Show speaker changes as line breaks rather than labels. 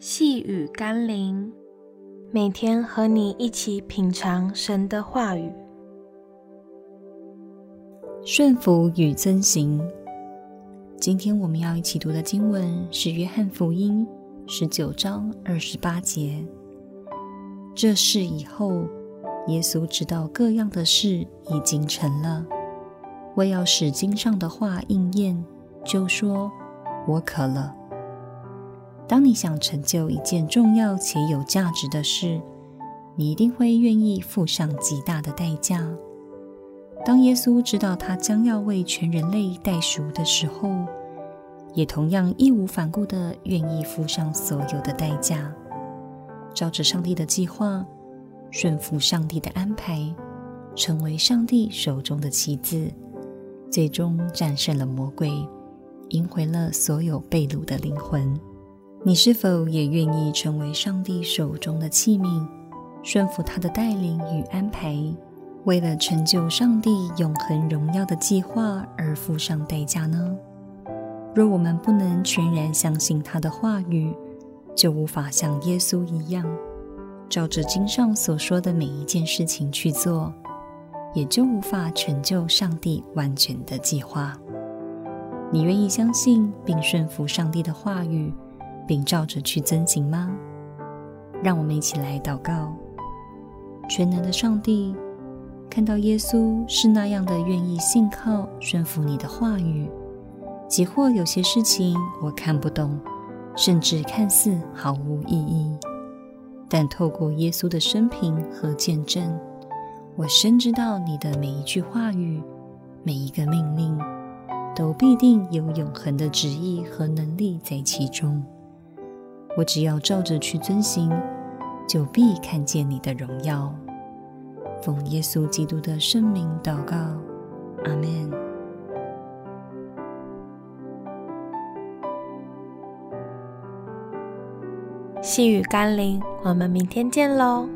细雨甘霖，每天和你一起品尝神的话语。
顺服与遵行。今天我们要一起读的经文是《约翰福音》十九章二十八节。这事以后，耶稣知道各样的事已经成了，为要使经上的话应验，就说：“我渴了。”当你想成就一件重要且有价值的事，你一定会愿意付上极大的代价。当耶稣知道他将要为全人类代赎的时候，也同样义无反顾地愿意付上所有的代价，照着上帝的计划，顺服上帝的安排，成为上帝手中的棋子，最终战胜了魔鬼，赢回了所有被掳的灵魂。你是否也愿意成为上帝手中的器皿，顺服他的带领与安排，为了成就上帝永恒荣耀的计划而付上代价呢？若我们不能全然相信他的话语，就无法像耶稣一样，照着经上所说的每一件事情去做，也就无法成就上帝完全的计划。你愿意相信并顺服上帝的话语，并照着去遵行吗？让我们一起来祷告。全能的上帝，看到耶稣是那样的愿意信靠、顺服你的话语，即或有些事情我看不懂，甚至看似毫无意义，但透过耶稣的生平和见证，我深知道你的每一句话语、每一个命令，都必定有永恒的旨意和能力在其中。我只要照着去遵行，就必看见你的荣耀。奉耶稣基督的圣名祷告，阿门。
细雨甘霖，我们明天见喽。